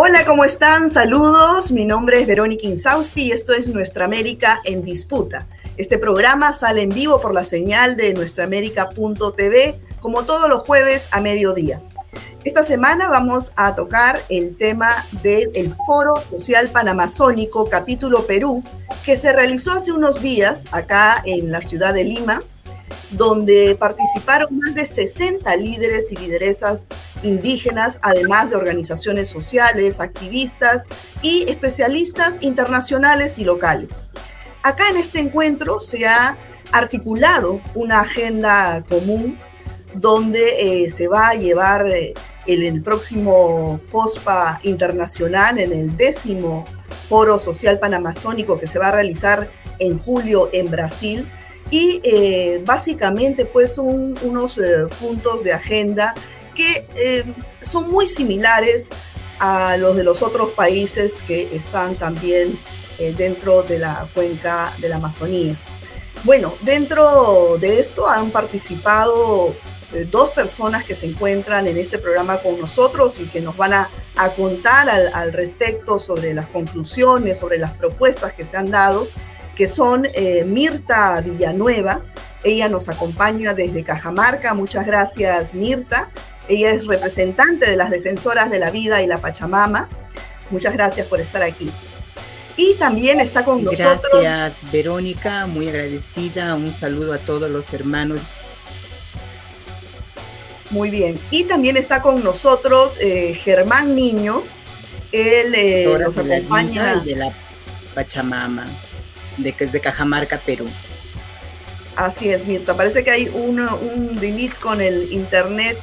Hola, ¿cómo están? Saludos. Mi nombre es Verónica Insausti y esto es Nuestra América en Disputa. Este programa sale en vivo por la señal de nuestraamérica.tv como todos los jueves a mediodía. Esta semana vamos a tocar el tema del Foro Social Panamazónico Capítulo Perú, que se realizó hace unos días acá en la ciudad de Lima, donde participaron más de 60 líderes y lideresas indígenas, además de organizaciones sociales, activistas y especialistas internacionales y locales. Acá en este encuentro se ha articulado una agenda común donde eh, se va a llevar eh, el próximo FOSPA internacional, en el décimo Foro Social Panamazónico que se va a realizar en julio en Brasil, y eh, básicamente pues son unos eh, puntos de agenda que eh, son muy similares a los de los otros países que están también dentro de la cuenca de la Amazonía. Bueno, dentro de esto han participado dos personas que se encuentran en este programa con nosotros y que nos van a, contar al respecto sobre las conclusiones, sobre las propuestas que se han dado que son eh, Mirta Villanueva. Ella nos acompaña desde Cajamarca. Muchas gracias, Mirta. Ella es representante de las defensoras de la vida y la Pachamama. Muchas gracias por estar aquí. Y también está con nosotros. Gracias, Verónica. Muy agradecida. Un saludo a todos los hermanos. Muy bien. Y también está con nosotros eh, Germán Niño. Él eh, nos acompaña. De la Pachamama de que es de Cajamarca, Perú. Así es, Mirta. Parece que hay un, un delete con el internet,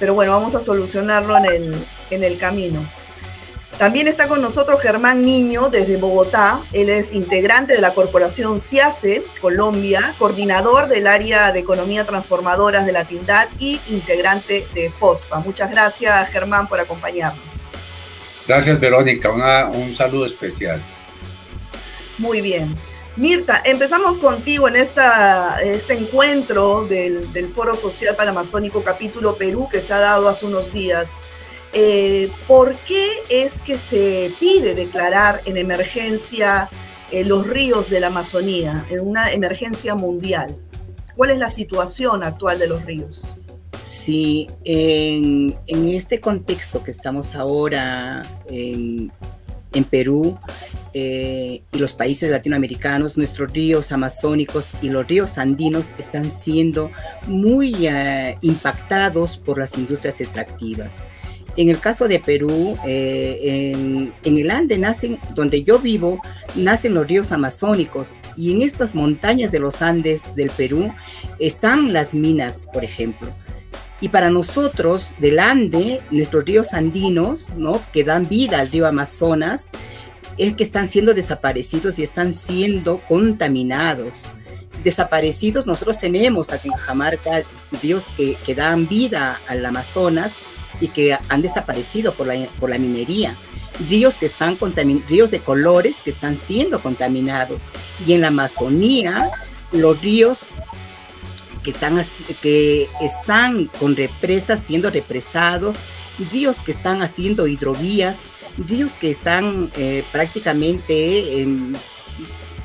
pero bueno, vamos a solucionarlo en el, en el camino. También está con nosotros Germán Niño desde Bogotá. Él es integrante de la corporación CIACE, Colombia, coordinador del área de economía transformadoras de la TINDAD y integrante de FOSPA. Muchas gracias, Germán, por acompañarnos. Gracias, Verónica. un saludo especial. Muy bien. Mirta, empezamos contigo en esta, este encuentro del, Foro Social Panamazónico Capítulo Perú que se ha dado hace unos días. Eh, ¿Por qué es que se pide declarar en emergencia eh, los ríos de la Amazonía, en una emergencia mundial? ¿Cuál es la situación actual de los ríos? Sí, en, en este contexto que estamos ahora en en Perú eh, y los países latinoamericanos, nuestros ríos amazónicos y los ríos andinos están siendo muy eh, impactados por las industrias extractivas. En el caso de Perú, eh, en, en, el Ande nacen, donde yo vivo, nacen los ríos amazónicos y en estas montañas de los Andes del Perú están las minas, por ejemplo. Y para nosotros, del Ande, nuestros ríos andinos, ¿no? que dan vida al río Amazonas, es que están siendo desaparecidos y están siendo contaminados. Desaparecidos, nosotros tenemos aquí en Cajamarca ríos que, que dan vida al Amazonas y que han desaparecido por la, por la minería. Ríos que están ríos de colores que están siendo contaminados. Y en la Amazonía, los ríos que están, que están con represas siendo represados, ríos que están haciendo hidrovías, ríos que están eh, prácticamente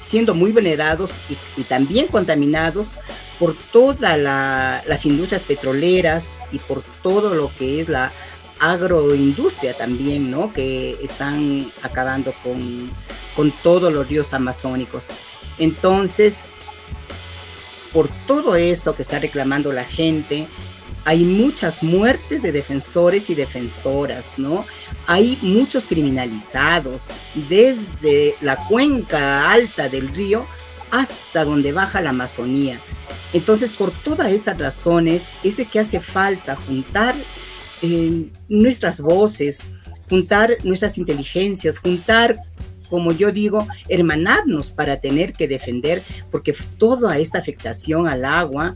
siendo muy venerados y, también contaminados por todas las industrias petroleras y por todo lo que es la agroindustria también, ¿no? Que están acabando con, con todos los ríos amazónicos. Entonces, por todo esto que está reclamando la gente, hay muchas muertes de defensores y defensoras, ¿no? Hay muchos criminalizados desde la cuenca alta del río hasta donde baja la Amazonía. Entonces, por todas esas razones, es de que hace falta juntar eh, nuestras voces, juntar nuestras inteligencias, juntar como yo digo, hermanarnos para tener que defender, porque toda esta afectación al agua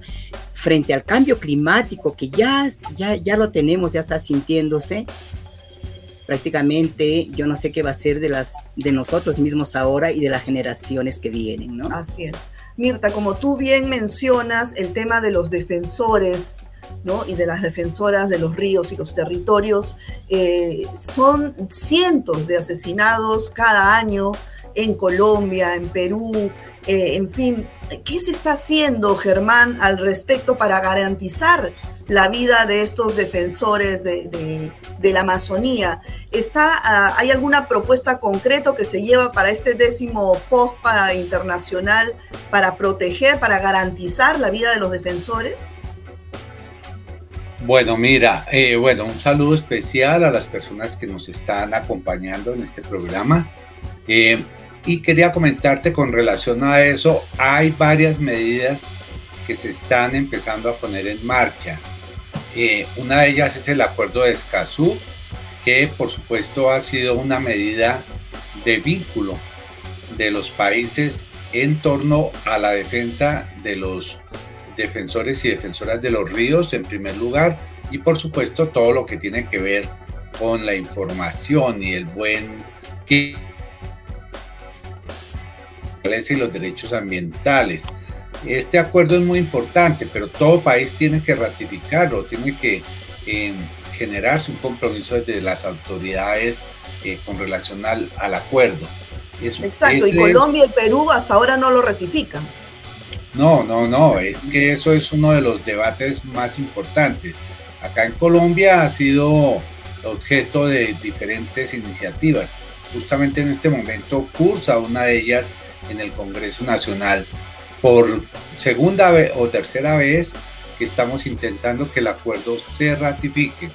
frente al cambio climático que ya, ya, ya lo tenemos, ya está sintiéndose, prácticamente yo no sé qué va a ser de, las, de nosotros mismos ahora y de las generaciones que vienen, ¿no? Así es. Mirta, como tú bien mencionas, el tema de los defensores ¿no? y de las defensoras de los ríos y los territorios. Eh, son cientos de asesinados cada año en Colombia, en Perú, eh, en fin. ¿Qué se está haciendo, Germán, al respecto para garantizar la vida de estos defensores de, la Amazonía. ¿Está, ah, ¿Hay alguna propuesta concreta que se lleva para este décimo FOSPA internacional para proteger, para garantizar la vida de los defensores? Bueno, mira, eh, bueno, un saludo especial a las personas que nos están acompañando en este programa. Eh, y quería comentarte con relación a eso, hay varias medidas que se están empezando a poner en marcha. Eh, una de ellas es el acuerdo de Escazú, que por supuesto ha sido una medida de vínculo de los países en torno a la defensa de los defensores y defensoras de los ríos en primer lugar y por supuesto todo lo que tiene que ver con la información y el buen que y los derechos ambientales. Este acuerdo es muy importante, pero todo país tiene que ratificarlo, tiene que eh, generarse un compromiso desde las autoridades eh, con relación al, acuerdo. Exacto, y Colombia y Perú hasta ahora no lo ratifican. No, no, no, es que eso es uno de los debates más importantes. Acá en Colombia ha sido objeto de diferentes iniciativas. Justamente en este momento cursa una de ellas en el Congreso Nacional por segunda vez o tercera vez que estamos intentando que el acuerdo se ratifique.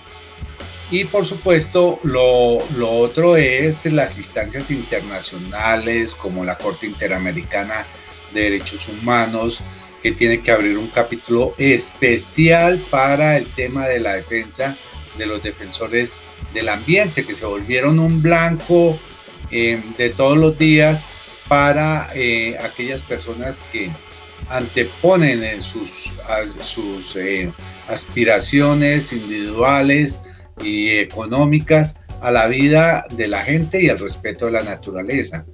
Y por supuesto, lo, lo, otro es las instancias internacionales como la Corte Interamericana de Derechos Humanos, que tiene que abrir un capítulo especial para el tema de la defensa de los defensores del ambiente, que se volvieron un blanco eh, de todos los días para eh, aquellas personas que anteponen en sus, sus eh, aspiraciones individuales y económicas a la vida de la gente y al respeto de la naturaleza.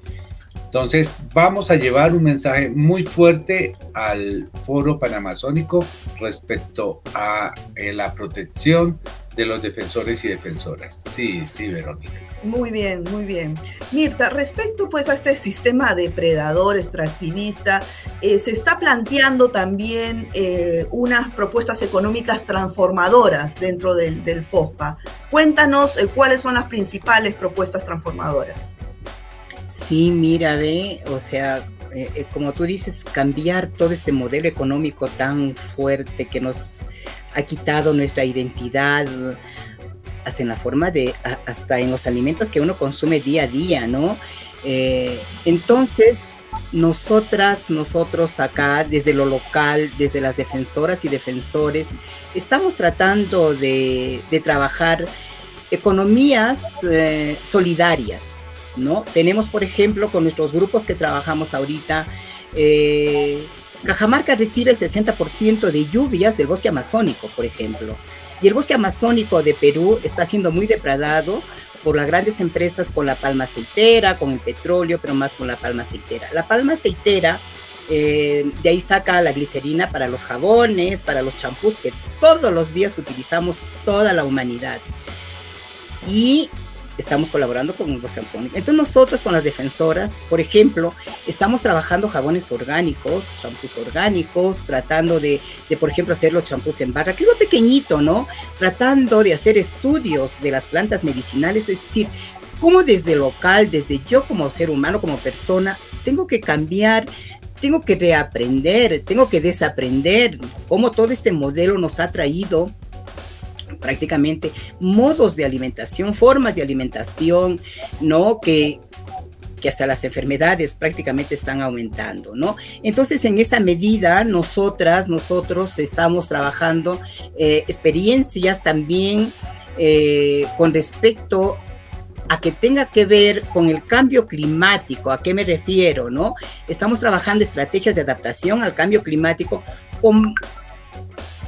Entonces vamos a llevar un mensaje muy fuerte al foro panamazónico respecto a eh, la protección de los defensores y defensoras. Sí, sí, Verónica. Muy bien, muy bien. Mirta, respecto pues a este sistema depredador extractivista, eh, se está planteando también eh, unas propuestas económicas transformadoras dentro del, FOSPA. Cuéntanos cuáles son las principales propuestas transformadoras. Sí, mira, ve, o sea, como tú dices, cambiar todo este modelo económico tan fuerte que nos ha quitado nuestra identidad, hasta en la forma de, hasta en los alimentos que uno consume día a día, ¿no? Eh, entonces, nosotras, nosotros acá, desde lo local, desde las defensoras y defensores, estamos tratando de, trabajar economías eh, solidarias, ¿no? Tenemos, por ejemplo, con nuestros grupos que trabajamos ahorita, eh, Cajamarca recibe el 60% de lluvias del bosque amazónico, por ejemplo. Y el bosque amazónico de Perú está siendo muy depredado por las grandes empresas con la palma aceitera, con el petróleo, pero más con la palma aceitera. La palma aceitera, eh, de ahí saca la glicerina para los jabones, para los champús que todos los días utilizamos toda la humanidad. Y estamos colaborando con los Amazónico. Entonces nosotros con las defensoras, por ejemplo, estamos trabajando jabones orgánicos, champús orgánicos, tratando de, por ejemplo, hacer los champús en barra, que es lo pequeñito, ¿no? Tratando de hacer estudios de las plantas medicinales, es decir, cómo desde local, desde yo como ser humano, como persona, tengo que cambiar tengo que reaprender, tengo que desaprender cómo todo este modelo nos ha traído prácticamente modos de alimentación, formas de alimentación, ¿no? Que, que hasta las enfermedades prácticamente están aumentando, ¿no? Entonces, en esa medida, nosotras, nosotros estamos trabajando eh, experiencias también eh, con respecto a que tenga que ver con el cambio climático, ¿a qué me refiero, no? Estamos trabajando estrategias de adaptación al cambio climático con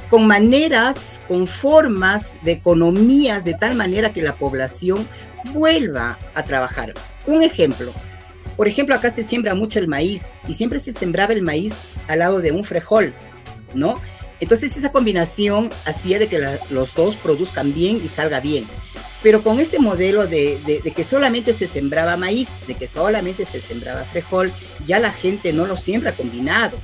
con maneras, con formas de economías de tal manera que la población vuelva a trabajar. Un ejemplo, por ejemplo, acá se siembra mucho el maíz y siempre se sembraba el maíz al lado de un frejol, ¿no? Entonces esa combinación hacía de que los dos produzcan bien y salga bien. Pero con este modelo de, de, que solamente se sembraba maíz, de que solamente se sembraba frijol, ya la gente no lo siembra combinado.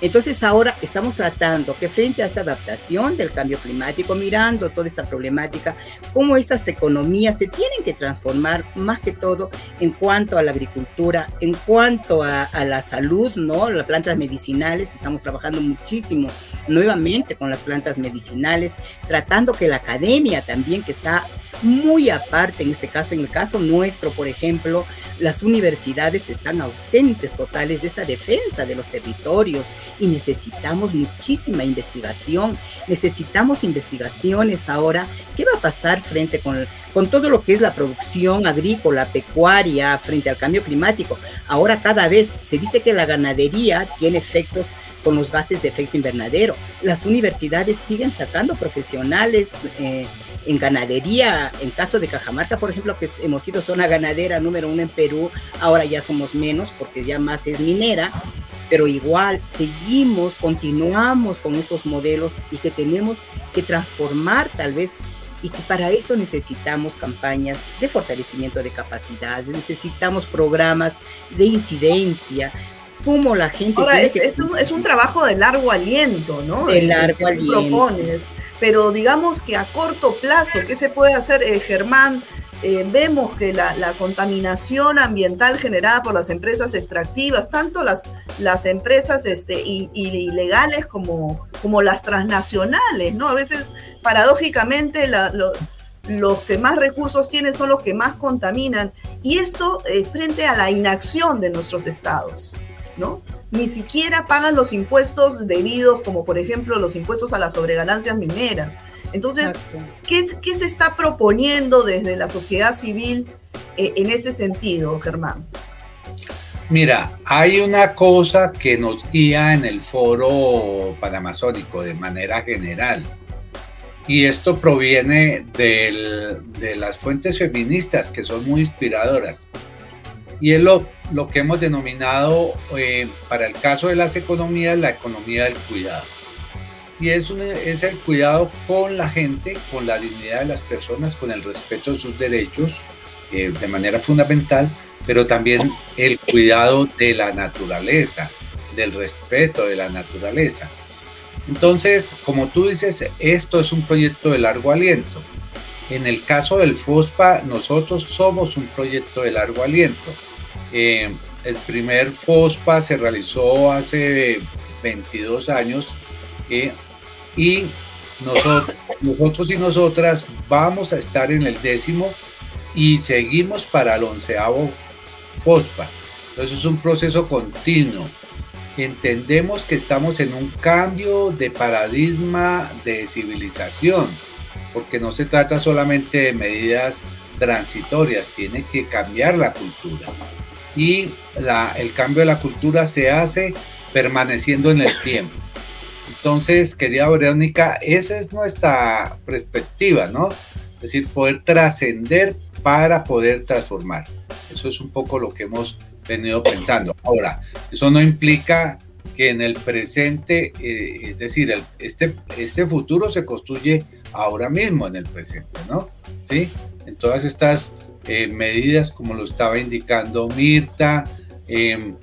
Entonces ahora estamos tratando que frente a esta adaptación del cambio climático, mirando toda esta problemática, cómo estas economías se tienen que transformar más que todo en cuanto a la agricultura, en cuanto a, la salud, ¿no? Las plantas medicinales, estamos trabajando muchísimo nuevamente con las plantas medicinales, tratando que la academia también, que está muy aparte en este caso, en el caso nuestro, por ejemplo, las universidades están ausentes totales de esa defensa de los territorios y necesitamos muchísima investigación, necesitamos investigaciones ahora. ¿Qué va a pasar frente con, con todo lo que es la producción agrícola, pecuaria, frente al cambio climático? Ahora cada vez se dice que la ganadería tiene efectos con los gases de efecto invernadero. Las universidades siguen sacando profesionales eh, en ganadería. En caso de Cajamarca, por ejemplo, que hemos sido zona ganadera número uno en Perú, ahora ya somos menos porque ya más es minera, pero igual seguimos, continuamos con estos modelos y que tenemos que transformar tal vez y que para esto necesitamos campañas de fortalecimiento de capacidades, necesitamos programas de incidencia, cómo la gente... Ahora, es, un, es, un, trabajo de largo aliento, ¿no? De largo aliento. propones, pero digamos que a corto plazo, ¿qué se puede hacer, eh, Germán? Eh, vemos que la, contaminación ambiental generada por las empresas extractivas, tanto las, las empresas este, ilegales como, como las transnacionales, ¿no? A veces, paradójicamente, los que más recursos tienen son los que más contaminan. Y esto eh, frente a la inacción de nuestros estados. ¿No? Ni siquiera pagan los impuestos debidos, como por ejemplo los impuestos a las sobreganancias mineras. Entonces, ¿qué, ¿qué, se está proponiendo desde la sociedad civil eh, en ese sentido, Germán? Mira, hay una cosa que nos guía en el foro panamazónico de manera general. Y esto proviene de las fuentes feministas que son muy inspiradoras. Y es lo, lo que hemos denominado eh, para el caso de las economías la economía del cuidado. Y es, es el cuidado con la gente, con la dignidad de las personas, con el respeto de sus derechos eh, de manera fundamental, pero también el cuidado de la naturaleza, del respeto de la naturaleza. Entonces, como tú dices, esto es un proyecto de largo aliento. En el caso del FOSPA, nosotros somos un proyecto de largo aliento. Eh, el primer FOSPA se realizó hace 22 años eh, y nosotros, nosotros y nosotras vamos a estar en el décimo y seguimos para el onceavo FOSPA. Entonces es un proceso continuo. Entendemos que estamos en un cambio de paradigma de civilización porque no se trata solamente de medidas transitorias, tiene que cambiar la cultura. Y el cambio de la cultura se hace permaneciendo en el tiempo. Entonces, querida Verónica, esa es nuestra perspectiva, ¿no? Es decir, poder trascender para poder transformar. Eso es un poco lo que hemos venido pensando. Ahora, eso no implica que en el presente, eh, es decir, este, este futuro se construye ahora mismo en el presente, ¿no? Sí, en todas estas eh, medidas, como lo estaba indicando Mirta, em,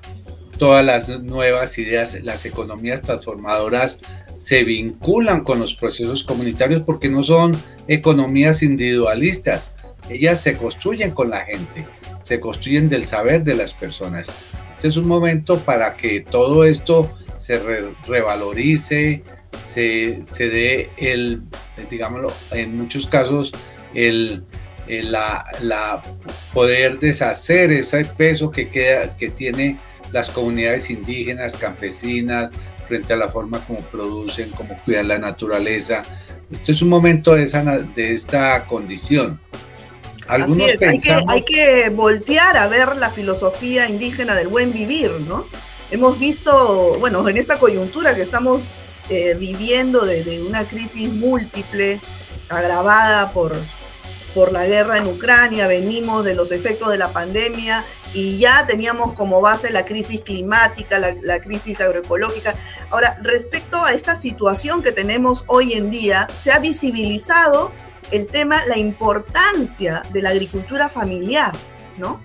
todas las nuevas ideas, las economías transformadoras se vinculan con los procesos comunitarios porque no son economías individualistas, ellas se construyen con la gente, se construyen del saber de las personas. Este es un momento para que todo esto se revalorice, se, se dé el, digámoslo, en muchos casos, el, la, la, poder deshacer ese peso que, queda, que tiene las comunidades indígenas, campesinas, frente a la forma como producen, como cuidan la naturaleza. Este es un momento de, esa, de esta condición. Algunos Así es, hay, que, hay que voltear a ver la filosofía indígena del buen vivir, ¿no? Hemos visto, bueno, en esta coyuntura que estamos eh, viviendo de, una crisis múltiple agravada por, por la guerra en Ucrania, venimos de los efectos de la pandemia y ya teníamos como base la crisis climática, la, crisis agroecológica. Ahora, respecto a esta situación que tenemos hoy en día, se ha visibilizado el tema, la importancia de la agricultura familiar, ¿no?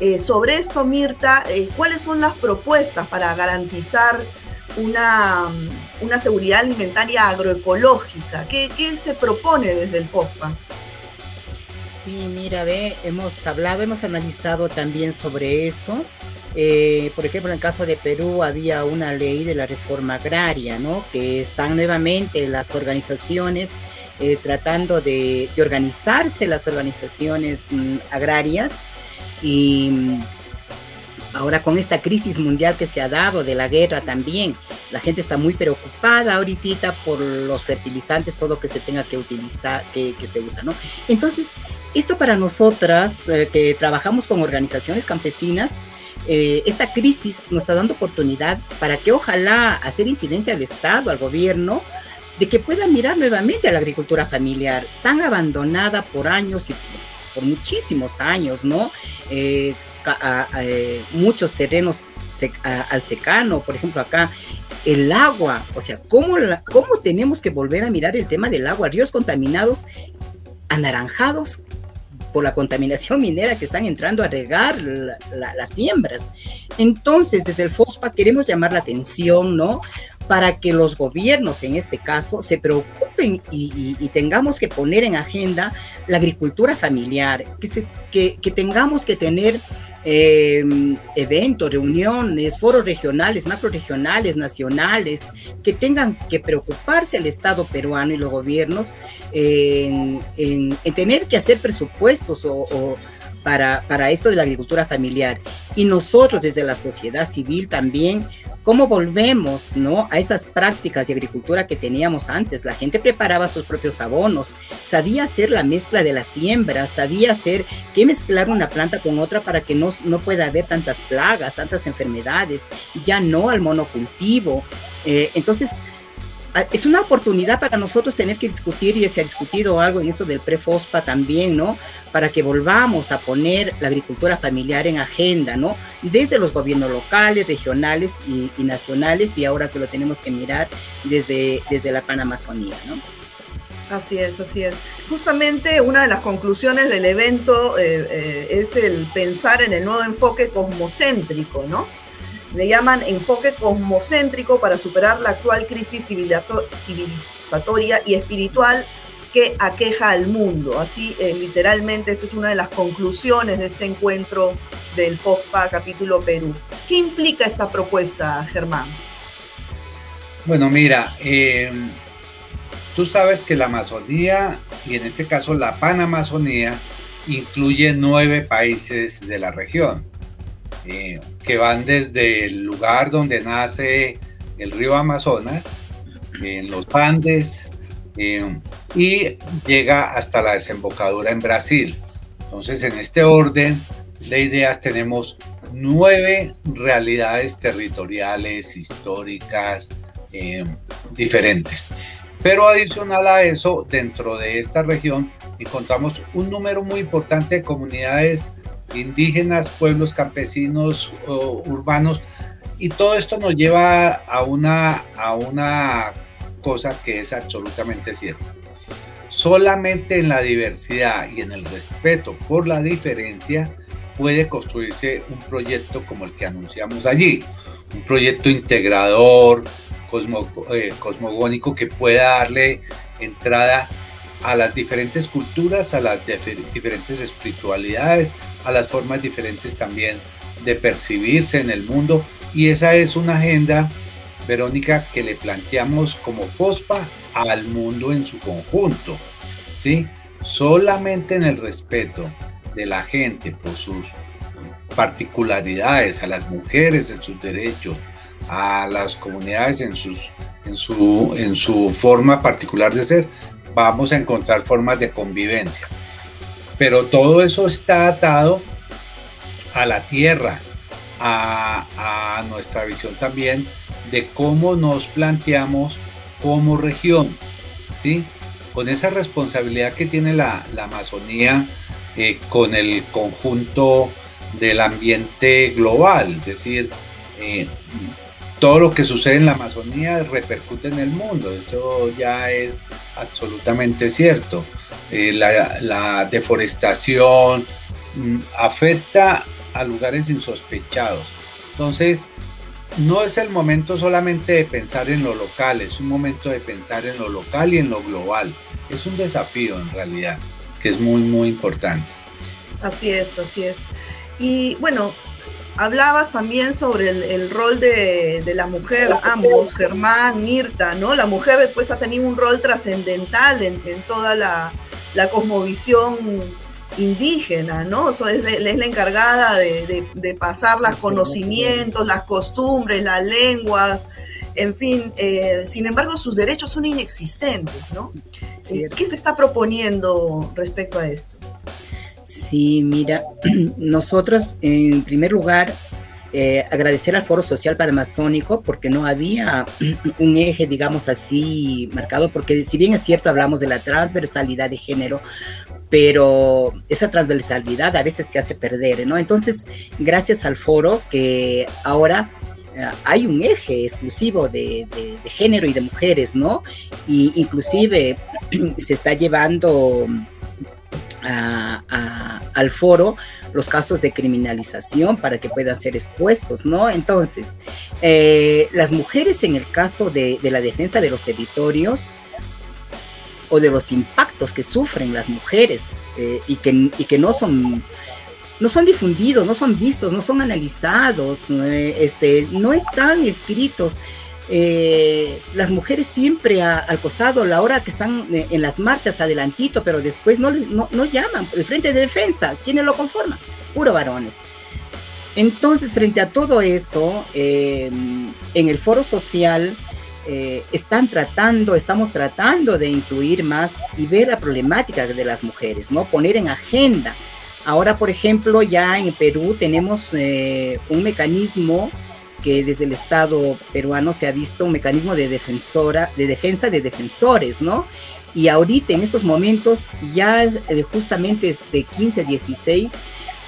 Eh, sobre esto, Mirta, eh, ¿cuáles son las propuestas para garantizar una, una seguridad alimentaria agroecológica? ¿Qué, ¿Qué, se propone desde el FOSPA? Sí, mira, ve, hemos hablado, hemos analizado también sobre eso. Eh, por ejemplo, en el caso de Perú había una ley de la reforma agraria, ¿no? Que están nuevamente las organizaciones eh, tratando de, organizarse, las organizaciones mm, agrarias, y ahora con esta crisis mundial que se ha dado de la guerra también, la gente está muy preocupada ahorita por los fertilizantes, todo que se tenga que utilizar, que, se usa, ¿no? Entonces, esto para nosotras eh, que trabajamos con organizaciones campesinas, eh, esta crisis nos está dando oportunidad para que ojalá hacer incidencia al Estado, al gobierno, de que pueda mirar nuevamente a la agricultura familiar, tan abandonada por años y por, muchísimos años, ¿no? Eh, eh, muchos terrenos al secano, por ejemplo acá, el agua, o sea, ¿cómo, ¿cómo tenemos que volver a mirar el tema del agua? Ríos contaminados, anaranjados por la contaminación minera que están entrando a regar las siembras. Entonces, desde el FOSPA queremos llamar la atención, ¿no? Para que los gobiernos, en este caso, se preocupen y, tengamos que poner en agenda la agricultura familiar, que, que, tengamos que tener Em, eventos, reuniones, foros regionales, macro regionales, nacionales, que tengan que preocuparse el Estado peruano y los gobiernos en, tener que hacer presupuestos o, para, para, esto de la agricultura familiar. Y nosotros desde la sociedad civil también cómo volvemos ¿no? a esas prácticas de agricultura que teníamos antes. La gente preparaba sus propios abonos, sabía hacer la mezcla de la siembra, sabía hacer qué mezclar una planta con otra para que no, no pueda haber tantas plagas, tantas enfermedades, ya no al monocultivo. Eh, entonces, es una oportunidad para nosotros tener que discutir, y se ha discutido algo en esto del prefospa también, ¿no? Para que volvamos a poner la agricultura familiar en agenda, ¿no? Desde los gobiernos locales, regionales y, nacionales, y ahora que lo tenemos que mirar desde, desde la Panamazonía, ¿no? Así es, así es. Justamente una de las conclusiones del evento eh, eh, es el pensar en el nuevo enfoque cosmocéntrico, ¿no? Le llaman enfoque cosmocéntrico para superar la actual crisis civilizatoria y espiritual que aqueja al mundo. Así, eh, literalmente, esta es una de las conclusiones de este encuentro del FOSPA capítulo Perú. ¿Qué implica esta propuesta, Germán? Bueno, mira, eh, tú sabes que la Amazonía, y en este caso la Panamazonía, incluye nueve países de la región. Que van desde el lugar donde nace el río Amazonas, en los Andes, eh, y llega hasta la desembocadura en Brasil. Entonces, en este orden de ideas tenemos nueve realidades territoriales, históricas, eh, diferentes. Pero adicional a eso, dentro de esta región encontramos un número muy importante de comunidades indígenas, pueblos campesinos, urbanos, y todo esto nos lleva a una, a una cosa que es absolutamente cierta. Solamente en la diversidad y en el respeto por la diferencia puede construirse un proyecto como el que anunciamos allí, un proyecto integrador, eh, cosmogónico que pueda darle entrada a las diferentes culturas, a las diferentes espiritualidades, a las formas diferentes también de percibirse en el mundo. Y esa es una agenda, Verónica, que le planteamos como FOSPA al mundo en su conjunto. ¿sí? Solamente en el respeto de la gente por sus particularidades, a las mujeres en sus derechos, a las comunidades en, sus, en, su, en su forma particular de ser, vamos a encontrar formas de convivencia. Pero todo eso está atado a la tierra, a, nuestra visión también de cómo nos planteamos como región, ¿sí? Con esa responsabilidad que tiene la, Amazonía eh, con el conjunto del ambiente global, es decir, eh, todo lo que sucede en la Amazonía repercute en el mundo, eso ya es absolutamente cierto. Eh, la, deforestación mm, afecta a lugares insospechados. Entonces, no es el momento solamente de pensar en lo local, es un momento de pensar en lo local y en lo global. Es un desafío en realidad, que es muy, muy importante. Así es, así es. Y bueno, hablabas también sobre el, rol de, la mujer, ambos, Germán, Mirta, ¿no? La mujer pues ha tenido un rol trascendental en, toda la, cosmovisión indígena, ¿no? es, la encargada de, pasar los conocimientos, las costumbres, las lenguas, en fin, eh, sin embargo sus derechos son inexistentes, ¿no? ¿Qué se está proponiendo respecto a esto? Sí, mira, nosotros en primer lugar eh, agradecer al Foro Social Panamazónico porque no había un eje, digamos así, marcado, porque si bien es cierto hablamos de la transversalidad de género, pero esa transversalidad a veces te hace perder, ¿no? Entonces, gracias al foro que ahora eh, hay un eje exclusivo de, género y de mujeres, ¿no? Y inclusive se está llevando al foro los casos de criminalización para que puedan ser expuestos, ¿no? Entonces, eh, las mujeres en el caso de, la defensa de los territorios o de los impactos que sufren las mujeres eh, y, que, y que no son no son difundidos, no son vistos, no son analizados, eh, este, no están escritos. Eh, las mujeres siempre al costado, la hora que están eh, en las marchas adelantito, pero después no, no, no llaman. El frente de defensa, ¿quiénes lo conforman? Puro varones. Entonces, frente a todo eso, en el foro social están tratando, estamos tratando de incluir más y ver la problemática de las mujeres, ¿no? Poner en agenda Ahora, por ejemplo, ya en Perú tenemos eh, un mecanismo que desde el Estado peruano se ha visto un mecanismo de defensora, de defensa de defensores, ¿no? Y ahorita en estos momentos ya eh, justamente este 15, 16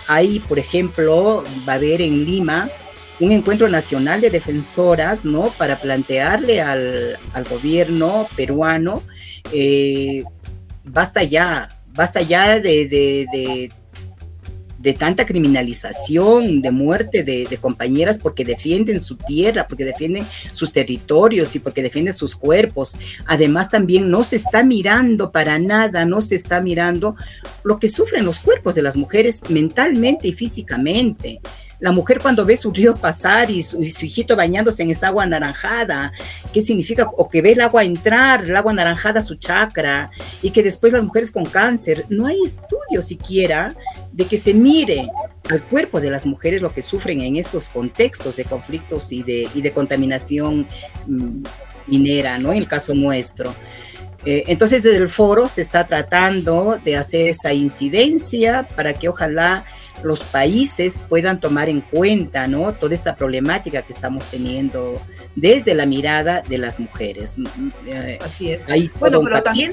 hay, por ejemplo, va a haber en Lima un encuentro nacional de defensoras, ¿no? Para plantearle al, gobierno peruano, eh, basta ya, basta ya de, de tanta criminalización, de muerte de, compañeras porque defienden su tierra, porque defienden sus territorios y porque defienden sus cuerpos. Además también no se está mirando para nada, no se está mirando lo que sufren los cuerpos de las mujeres mentalmente y físicamente. La mujer cuando ve su río pasar y su, hijito bañándose en esa agua anaranjada, ¿qué significa? O que ve el agua entrar, el agua anaranjada a su chakra, y que después las mujeres con cáncer, no hay estudio siquiera de que se mire al cuerpo de las mujeres lo que sufren en estos contextos de conflictos y de, y de contaminación mm, minera, ¿no? En el caso nuestro. Eh, entonces, desde el foro se está tratando de hacer esa incidencia para que ojalá los países puedan tomar en cuenta ¿no? toda esta problemática que estamos teniendo desde la mirada de las mujeres. Eh, Así es. bueno, pero también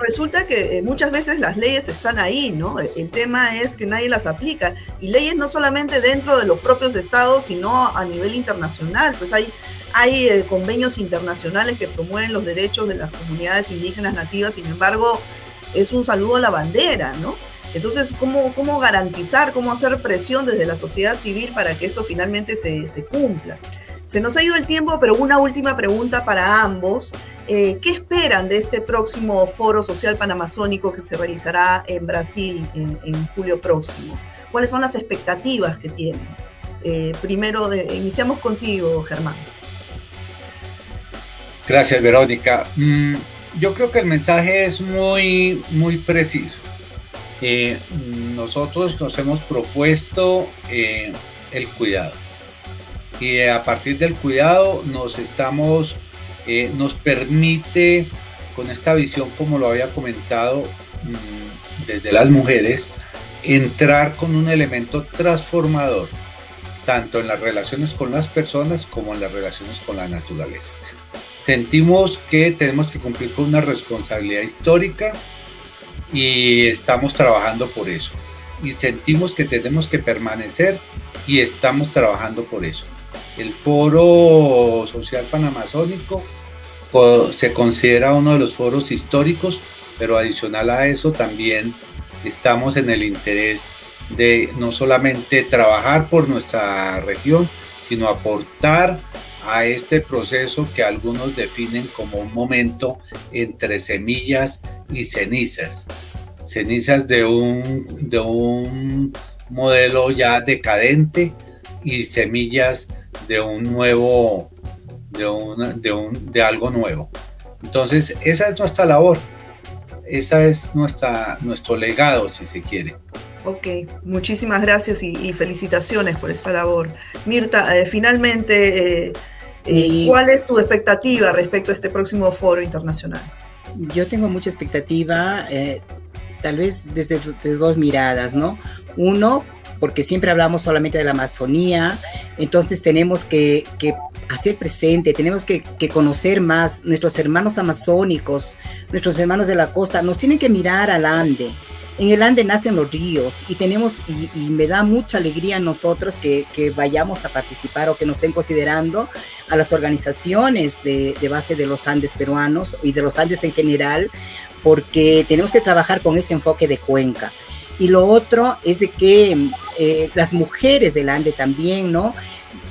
resulta que eh, muchas veces las leyes están ahí, ¿no? El tema es que nadie las aplica. Y leyes no solamente dentro de los propios estados, sino a nivel internacional. Pues hay, hay eh, convenios internacionales que promueven los derechos de las comunidades indígenas nativas, sin embargo, es un saludo a la bandera, ¿no? Entonces, ¿cómo, ¿cómo garantizar, cómo hacer presión desde la sociedad civil para que esto finalmente se, cumpla? Se nos ha ido el tiempo, pero una última pregunta para ambos. Eh, ¿Qué esperan de este próximo foro social panamazónico que se realizará en Brasil en, julio próximo? ¿Cuáles son las expectativas que tienen? Eh, primero, iniciamos contigo, Germán. Gracias, Verónica. Mm, yo creo que el mensaje es muy, muy preciso. Eh, nosotros nos hemos propuesto eh, el cuidado. Y a partir del cuidado nos estamos eh, nos permite con esta visión como lo había comentado mm, desde las mujeres entrar con un elemento transformador tanto en las relaciones con las personas como en las relaciones con la naturaleza. Sentimos que tenemos que cumplir con una responsabilidad histórica y estamos trabajando por eso. Y sentimos que tenemos que permanecer y estamos trabajando por eso. El Foro Social Panamazónico se considera uno de los foros históricos, pero adicional a eso también estamos en el interés de no solamente trabajar por nuestra región, sino aportar a este proceso que algunos definen como un momento entre semillas y cenizas. Cenizas de un, de un modelo ya decadente y semillas de un nuevo, de, de, un, de algo nuevo. Entonces, esa es nuestra labor, esa es nuestra, nuestro legado, si se quiere. Ok, muchísimas gracias y, felicitaciones por esta labor. Mirta, eh, finalmente, eh, eh, ¿cuál es tu expectativa respecto a este próximo foro internacional? Yo tengo mucha expectativa, tal vez desde, dos miradas, ¿no? Uno, porque siempre hablamos solamente de la Amazonía, entonces tenemos que, hacer presente, tenemos que, conocer más nuestros hermanos amazónicos, nuestros hermanos de la costa, nos tienen que mirar al Ande. En el Ande nacen los ríos y tenemos, y, me da mucha alegría nosotros que, vayamos a participar o que nos estén considerando a las organizaciones de, de base de los Andes peruanos y de los Andes en general, porque tenemos que trabajar con ese enfoque de cuenca. Y lo otro es de que eh, las mujeres del Ande también, ¿no?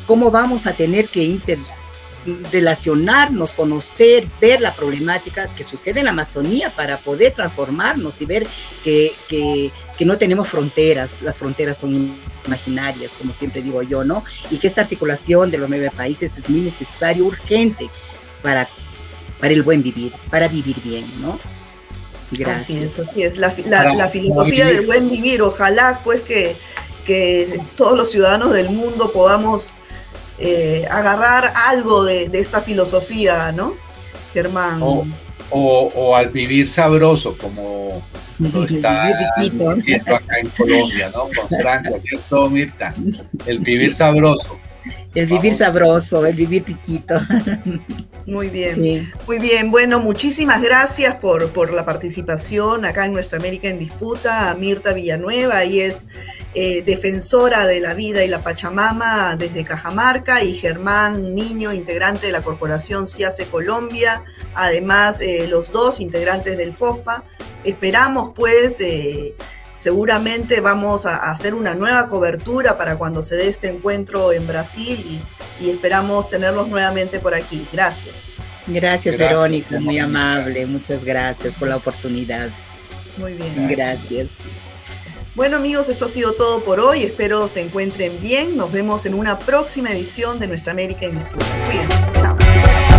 ¿Cómo vamos a tener que interrelacionarnos, conocer, ver la problemática que sucede en la Amazonía para poder transformarnos y ver que, que, que, no tenemos fronteras, las fronteras son imaginarias, como siempre digo yo, ¿no? Y que esta articulación de los nueve países es muy necesario, urgente, para, para el buen vivir, para vivir bien, ¿no? Gracias. Así es, La, filosofía del buen vivir. Ojalá pues que, que todos los ciudadanos del mundo podamos eh, agarrar algo de, esta filosofía, ¿no, Germán? O, al vivir sabroso, como lo está diciendo acá en Colombia, ¿no? Con Francia, ¿cierto, Mirta? El vivir sabroso. El vivir sabroso, el vivir riquito. Muy bien, muy bien. Bueno, muchísimas gracias por, por, la participación acá en Nuestra América en Disputa. A Mirta Villanueva, y es eh, defensora de la vida y la Pachamama desde Cajamarca, y Germán Niño, integrante de la Corporación CIACE Colombia, además eh, los dos integrantes del FOSPA. Esperamos pues... Eh, seguramente vamos a hacer una nueva cobertura para cuando se dé este encuentro en Brasil y, esperamos tenerlos nuevamente por aquí. Gracias. Gracias, Verónica, muy amable. Muchas gracias por la oportunidad. Muy bien. Gracias. Bueno amigos, esto ha sido todo por hoy. Espero se encuentren bien. Nos vemos en una próxima edición de Nuestra América en Disputa. Cuídense. Chao.